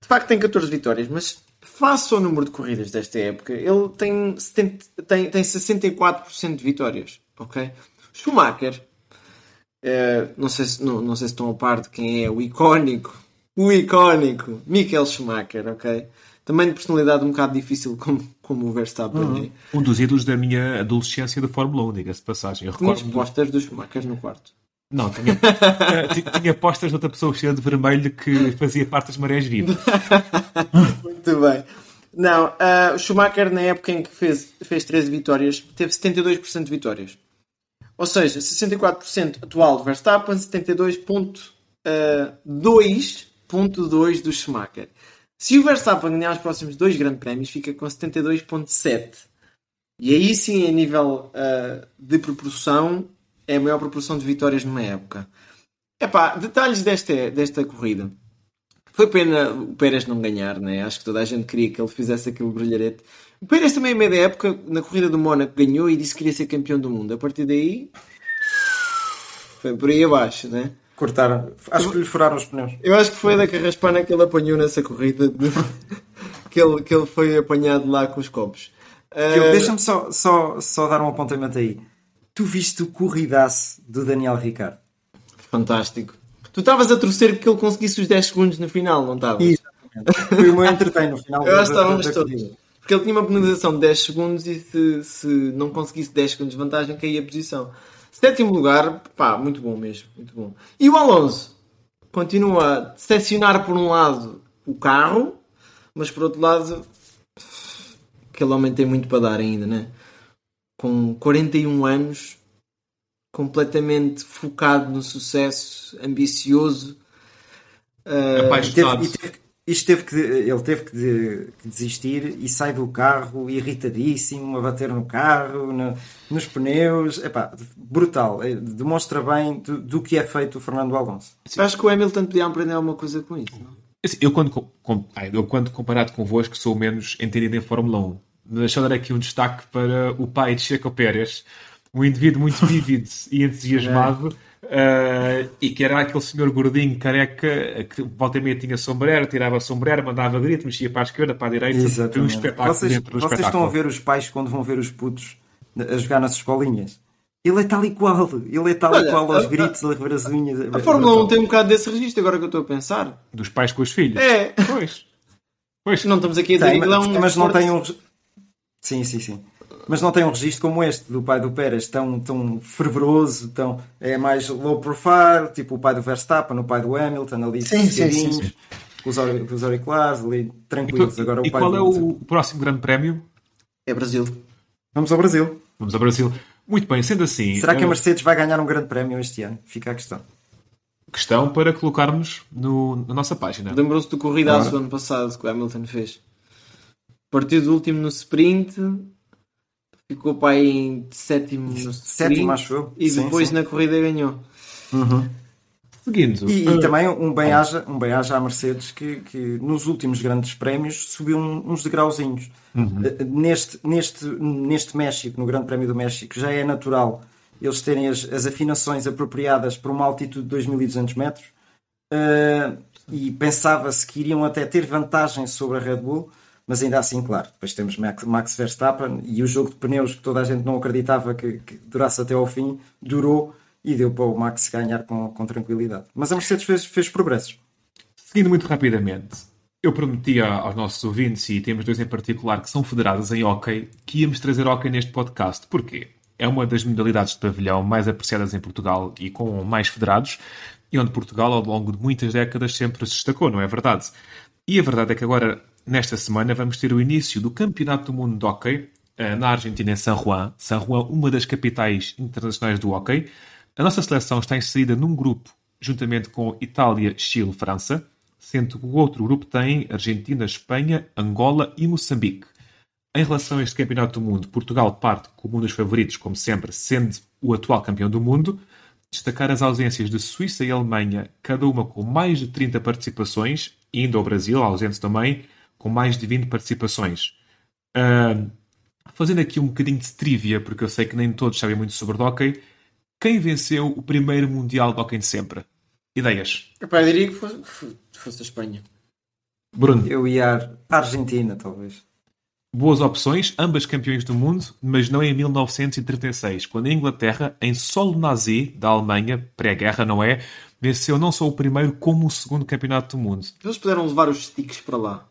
de facto tem 14 vitórias, mas face ao número de corridas desta época, ele tem, 70, tem, tem 64% de vitórias. Ok? Schumacher, eh, não, sei se, não, não sei se estão a par de quem é o icónico, o icónico Michael Schumacher, ok? Também de personalidade um bocado difícil como, como o Verstappen é. Um dos ídolos da minha adolescência da Fórmula 1, diga-se de passagem. Eu Tinhas posters dos Schumacher no quarto. Não, tinha, ti- tinha postas de outra pessoa vestida de vermelho que fazia parte das marés vivas. Muito bem. Não, ah, o Schumacher, na época em que fez, fez 13 vitórias, teve 72% de vitórias. Ou seja, 64% atual do Verstappen, 72.2.2 do Schumacher. Se o Verstappen ganhar os próximos dois grandes prémios, fica com 72.7. E aí sim, a nível ah, de proporção, é a maior proporção de vitórias numa época. Epá, detalhes desta, desta corrida. Foi pena o Pérez não ganhar, né? Acho que toda a gente queria que ele fizesse aquele brilharete. O Pérez também, a meio da época, na corrida do Mónaco, ganhou e disse que queria ser campeão do mundo. A partir daí, foi por aí abaixo, né? Cortaram. Acho que lhe furaram os pneus. Eu acho que foi da carraspana que ele apanhou nessa corrida de- que ele, que ele foi apanhado lá com os copos. Ah, Deixa-me só, só, só dar um apontamento aí. Tu viste o corridaço do Daniel Ricardo? Fantástico. Tu estavas a torcer que ele conseguisse os 10 segundos no final, não estavas? Exatamente. Foi o meu entretenho no final Eu acho que estávamos todos. Porque ele tinha uma penalização de 10 segundos e se, se não conseguisse 10 segundos de vantagem, caía a posição. Sétimo lugar, pá, muito bom mesmo, muito bom. E o Alonso continua a decepcionar por um lado o carro, mas por outro lado, aquele homem tem muito para dar ainda, né? Com 41 anos, completamente focado no sucesso, ambicioso. Apaixonado. Teve- e teve- isto teve que, ele teve que, de- que desistir e sai do carro irritadíssimo, a bater no carro, no- nos pneus. Epá, brutal. É, Demonstra bem do, do que é feito o Fernando Alonso. acho que o Hamilton podia aprender alguma coisa com isso. não? Assim, Eu quando, com- eu, quando comparado convosco, sou menos entendido em Fórmula 1. Deixa eu dar aqui um destaque para o pai de Checo Pérez, um indivíduo muito vívido e entusiasmado, eh, e que era aquele senhor gordinho, careca, que volta e meia tinha sombreiro, tirava sombreiro, mandava grito, mexia para a esquerda, para a direita, foi um Exatamente. espetáculo Vocês, dentro do vocês espetáculo. estão a ver os pais quando vão ver os putos a jogar nas escolinhas. Ele é tal e qual. Ele é tal Olha, e qual aos a- gritos, a rever as unhas. A Fórmula 1 tem um bocado desse registro, agora que eu estou a pensar. Dos pais com os filhos. É. Pois. Pois. Não estamos aqui a dizer Tem, que ele é mas, um. mas não tem um. Sim, sim, sim. Mas não tem um registro como este do pai do Pérez, tão, tão fervoroso, tão, é mais low profile, tipo o pai do Verstappen, o pai do Hamilton, ali Sim, sim, sim, sossegadinhos, com os, auri- com os auriculares, ali tranquilos. Agora o e pai qual é do... o próximo grande prémio? É Brasil. Vamos ao Brasil. Vamos ao Brasil. Muito bem, sendo assim, Será que a eh, Mercedes vai ganhar um grande prémio este ano? Fica a questão. questão para colocarmos no, na nossa página. Lembrou-se do corridaço do ano passado que o Hamilton fez. Partiu do último no sprint, ficou para aí em sétimo Sétimo, acho eu. e Sim, depois sim. na corrida ganhou. Seguindo, E, e eh, também um bem-aja um bem à Mercedes que, que nos últimos grandes prémios subiu uns degrauzinhos. Eh, Neste, neste, neste México, no Grande Prémio do México, já é natural eles terem as, as afinações apropriadas para uma altitude de 2200 metros Eh, e pensava-se que iriam até ter vantagem sobre a Red Bull, mas ainda assim, claro, depois temos Max, Max Verstappen e o jogo de pneus que toda a gente não acreditava que, que durasse até ao fim, durou e deu para o Max ganhar com, com tranquilidade. Mas a Mercedes fez, fez progressos. Seguindo muito rapidamente, eu prometi aos nossos ouvintes, e temos dois em particular que são federados em hockey, que íamos trazer hockey neste podcast. Porquê? É uma das modalidades de pavilhão mais apreciadas em Portugal e com mais federados, e onde Portugal, ao longo de muitas décadas, sempre se destacou, não é verdade? E a verdade é que agora, nesta semana, vamos ter o início do Campeonato do Mundo de Hockey, eh, na Argentina, em San Juan. San Juan, uma das capitais internacionais do hockey. A nossa seleção está inserida num grupo, juntamente com Itália, Chile, França, sendo que o outro grupo tem Argentina, Espanha, Angola e Moçambique. Em relação a este Campeonato do Mundo, Portugal parte como um dos favoritos, como sempre, sendo o atual campeão do mundo. Destacar as ausências de Suíça e Alemanha, cada uma com mais de 30 participações, e ainda o Brasil, ausente também, com mais de 20 participações. Ahm, fazendo aqui um bocadinho de trivia, porque eu sei que nem todos sabem muito sobre hockey, quem venceu o primeiro Mundial de Hockey de sempre? Ideias? Epá, eu diria que fosse, fosse a Espanha. Bruno, Eu ia à Argentina, talvez. boas opções, ambas campeões do mundo, mas não em 1936, quando a Inglaterra, em solo nazi da Alemanha, pré-guerra, não é? Venceu não só o primeiro, como o segundo campeonato do mundo. Eles puderam levar os sticks para lá.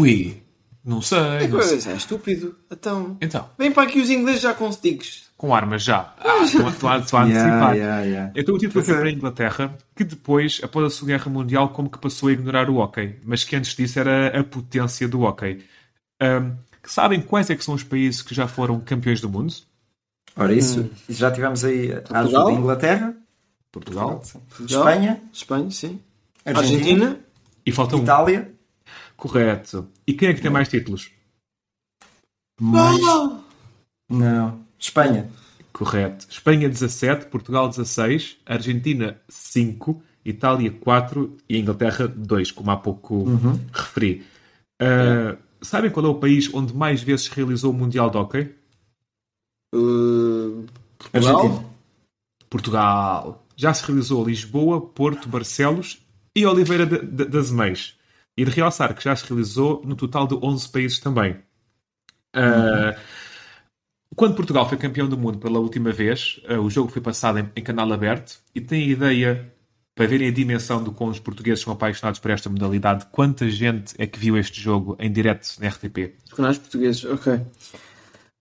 Ui, não sei. É, não sei. é estúpido. Então, Então, vem para aqui os ingleses já com sticks. com armas já. Ah, estou a- estou a estou a Yeah, antecipar. yeah, yeah. Então o título foi é. para a Inglaterra, que depois, após a Segunda Guerra Mundial, como que passou a ignorar o hockey, mas que antes disso era a potência do hockey. Ahm, sabem quais é que são os países que já foram campeões do mundo? Ora, isso, já tivemos aí a Portugal? ajuda da Inglaterra, Portugal. sim. Portugal? Espanha, Espanha, sim. Argentina, Argentina. E falta um. Correto. E quem é que tem mais títulos? Mais... Não. Espanha. Correto. Espanha 17, Portugal 16, Argentina 5, Itália 4 e Inglaterra 2, como há pouco referi. Ah, sabem qual é o país onde mais vezes se realizou o Mundial de Hockey? Uh, Portugal. Argentina. Portugal. Já se realizou Lisboa, Porto, Barcelos e Oliveira das Meias. E de realçar que já se realizou no total de 11 países também. Uh, quando Portugal foi campeão do mundo pela última vez, uh, o jogo foi passado em, em, canal aberto e tem a ideia, para verem a dimensão do quão os portugueses são apaixonados por esta modalidade, quanta gente é que viu este jogo em direto na RTP? Os canais portugueses, ok.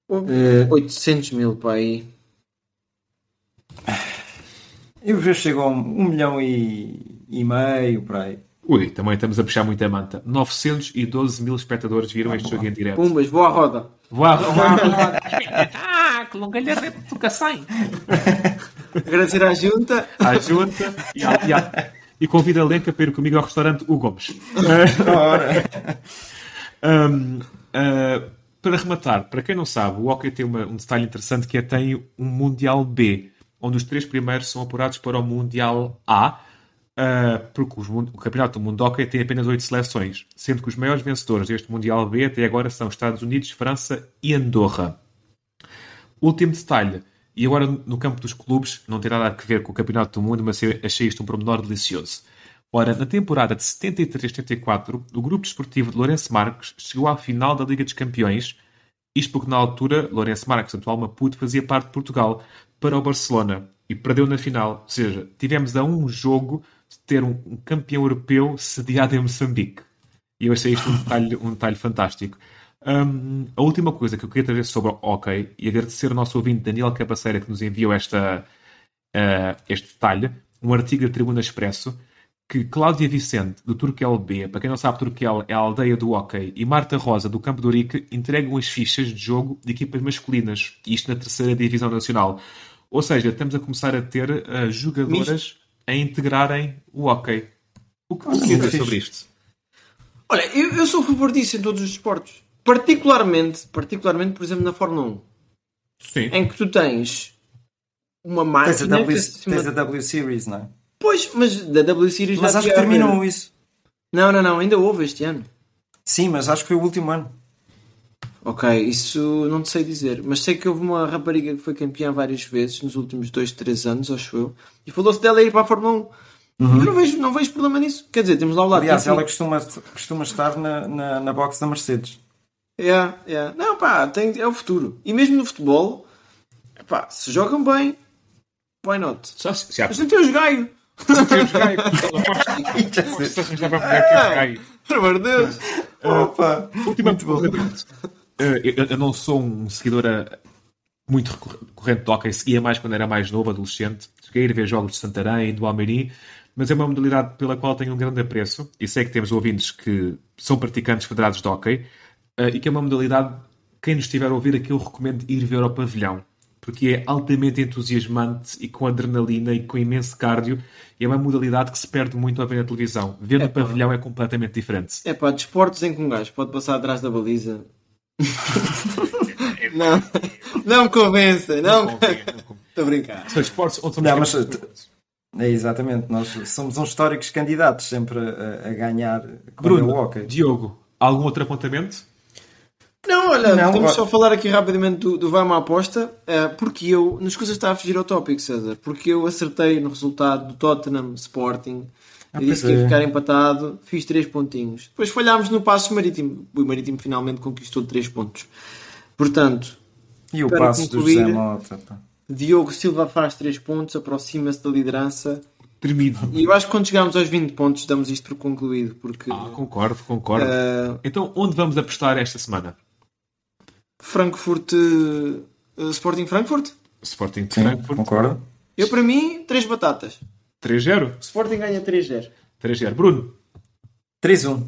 Uh, 800 mil para aí. Eu vejo chegou a um, um milhão e, e meio para aí. Ui, também estamos a puxar muita manta. 912 mil espectadores viram ah, este jogo em direto. Pumbas, boa roda. Boa, boa roda. ah, que longa lhe porque sai. Agradecer à junta. À junta e, à, e, à, e convida a Lenca para ir comigo ao restaurante O Gomes. um, uh, para rematar, para quem não sabe, o hockey tem uma, um detalhe interessante que é tem um Mundial B, onde os três primeiros são apurados para o Mundial A Uh, porque os, o Campeonato do Mundo de Hockey tem apenas oito seleções, sendo que os maiores vencedores deste Mundial B até agora são Estados Unidos, França e Andorra. Último detalhe, e agora no campo dos clubes, não tem nada a ver com o Campeonato do Mundo, mas achei isto um pormenor delicioso. Ora, na temporada de 73-74, o grupo desportivo de Lourenço Marques chegou à final da Liga dos Campeões, isto porque na altura Lourenço Marques, atual Maputo, fazia parte de Portugal, para o Barcelona, e perdeu na final. Ou seja, tivemos a um jogo ter um, um campeão europeu sediado em Moçambique. E eu achei isto um detalhe, um detalhe fantástico. Um, a última coisa que eu queria trazer sobre o hockey e agradecer ao nosso ouvinte Daniel Capaceira que nos enviou esta, uh, este detalhe, um artigo da Tribuna Expresso, que Cláudia Vicente, do Turquel B, para quem não sabe, Turquel é a aldeia do hockey, e Marta Rosa, do Campo do Urique, entregam as fichas de jogo de equipas masculinas, isto na terceira divisão nacional. Ou seja, estamos a começar a ter uh, jogadoras. A integrarem o hockey. O que você dizer sobre isto? Olha, eu, eu, sou a favor disso em todos os esportes. Particularmente, particularmente, por exemplo, na Fórmula 1. Sim. Em que tu tens uma máquina... Tens a W, tens a w Series, não é? Pois, mas da W Series Mas acho que terminou isso. Não, não, não. Ainda houve este ano. Sim, mas acho que foi o último ano. Ok, isso não te sei dizer, mas sei que houve uma rapariga que foi campeã várias vezes nos últimos 2, 3 anos, acho eu, e falou-se dela ir para a Fórmula 1. Uhum. Eu não vejo, não vejo problema nisso. Quer dizer, temos lá o lado. Aliás, ela costuma, costuma estar na, na, na box da Mercedes. Yeah, yeah. Não, pá, tem, é o futuro. E mesmo no futebol, pá, se jogam bem, why not? Só se, já... Mas não tem os gaio. Não tem os gaio. Pelo amor de Deus. Opa, última pergunta. Eh, eu, eu, não sou um seguidor eh, muito recorrente de hockey, seguia mais quando era mais novo, adolescente. Cheguei a ver jogos de Santarém, do Almeri, mas é uma modalidade pela qual tenho um grande apreço e sei que temos ouvintes que são praticantes federados de hockey eh, e que é uma modalidade, quem nos estiver a ouvir aqui, eu recomendo ir ver ao pavilhão porque é altamente entusiasmante e com adrenalina e com imenso cardio. E é uma modalidade que se perde muito a ver na televisão. Ver é no pá. pavilhão é completamente diferente. É pá, desportos em que um gajo pode passar atrás da baliza não, não me convença, não. Estou a brincar. São esportes somos não, mas, é, Exatamente, nós somos uns históricos candidatos sempre a, a ganhar Bruno, o Diogo, algum outro apontamento? Não, olha, não, podemos só falar aqui rapidamente do, do Vai-me aposta, é, porque eu, nas coisas está a fugir ao tópico, César, porque eu acertei no resultado do Tottenham Sporting ah, eu disse que ia ficar empatado, fiz 3 pontinhos. Depois falhámos no passo marítimo. O marítimo finalmente conquistou 3 pontos. Portanto, e o passo concluir, do José Mota? Diogo Silva faz 3 pontos, aproxima-se da liderança. Tremido. E eu acho que quando chegarmos aos 20 pontos damos isto por concluído. Porque, ah, concordo, concordo. Uh, então, onde vamos apostar esta semana? Frankfurt. Uh, Sporting Frankfurt? Sporting Frankfurt. Concordo. Eu, para mim, 3 batatas. 3-0? Sporting ganha 3-0. 3-0. Bruno? 3-1.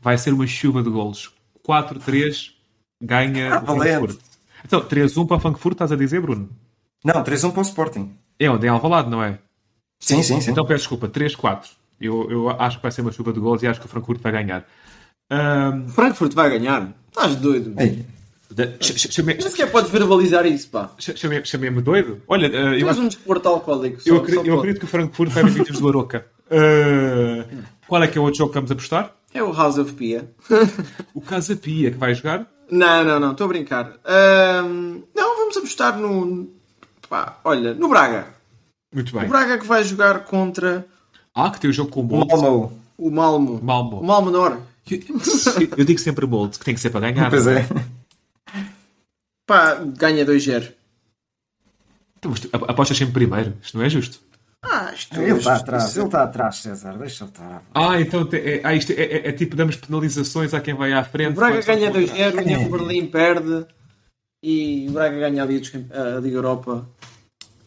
Vai ser uma chuva de golos. 4-3 ganha ah, o Frankfurt. Então, 3-1 para o Frankfurt, estás a dizer, Bruno? Não, 3-1 para o Sporting. É onde? É Alvalade, não é? Sim, sim, sim. Então peço desculpa, 3-4. Eu, eu acho que vai ser uma chuva de golos e acho que o Frankfurt vai ganhar. Um... Frankfurt vai ganhar? Estás doido? Ei. Chamei... Nem sequer podes verbalizar isso, pá. Chamei-me doido? Olha, uh, eu acho... um desporto alcoólico. Só, eu, acredito, eu acredito que o Frankfurt vai vídeos do Aroca. Uh, qual é que é o outro jogo que vamos apostar? É o House of Pia. o Casa Pia que vai jogar? Não, não, não, estou a brincar. Uh, não, vamos apostar no. Pá, olha, no Braga. Muito bem. O Braga que vai jogar contra. Ah, que tem o jogo com o Bolsa. O Malmo. Malmo. O Malmo Menor. Eu digo sempre Bolt, que tem que ser para ganhar. Pois é. Pá, ganha 2-0. Então, mas tu Apostas sempre primeiro. Isto não é justo. Ah, isto Ele está atrás, ele está atrás, César. Deixa ele estar. Ah, então te- é, ah, isto é, é- é tipo, damos penalizações a quem vai à frente. O Braga ganha contra. 2-0, o União Berlim perde e o Braga ganha a Liga, a Liga Europa.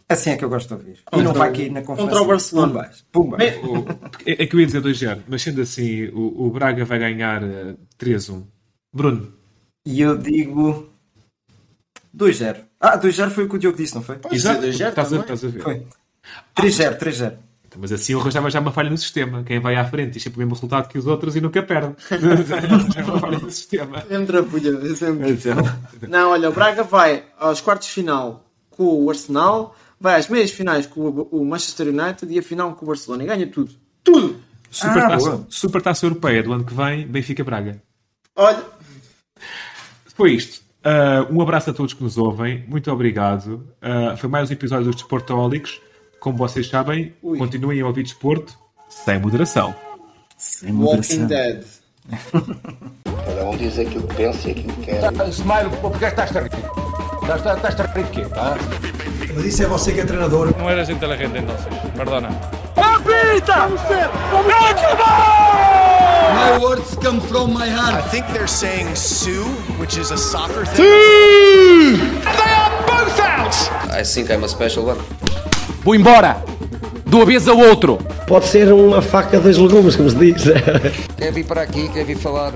Assim é que eu gosto de ouvir. E não vai cair na conferência. contra o Barcelona. Pumbas. Pumbas. Bem, O- É, é que eu ia dizer 2-0, mas sendo assim, o, o Braga vai ganhar eh, 3-1. Bruno, E eu digo 2-0. Ah, 2-0 foi o que o Diogo disse, não foi? Pode exato, ser 2-0 estás, a, estás a ver. Foi. 3-0, 3-0. Mas assim eu arranjava já uma falha no sistema. Quem vai à frente e sempre o mesmo resultado que os outros e nunca perde. é uma falha no sistema. Sempre trapulha, sempre. Então, Não, olha, o Braga vai aos quartos de final com o Arsenal, vai às meias finais com o o Manchester United e a final com o Barcelona e ganha tudo. Tudo! super, Ah, taça, super taça europeia do ano que vem, Benfica-Braga. Olha, Foi isto. Uh, um abraço a todos que nos ouvem. Muito obrigado. Uh, foi mais um episódio dos Desportólicos. Como vocês sabem, Ui. continuem a ouvir desporto sem moderação. Sem Walking moderação. Dead. Cada um diz aquilo que pensa e aquilo que quer. Smile, porque estás a rir? Estás, estás a rir quê? Ah? Mas isso é você que é treinador. No eres inteligente entonces. Perdona. My words come from my I heart. think they're saying Sue, which is a soccer thing. They are both out! I think I'm a special one. Vou embora! De uma vez ao outro! Pode ser uma faca dos legumes, como se diz. Quer vir para aqui, quer vir falar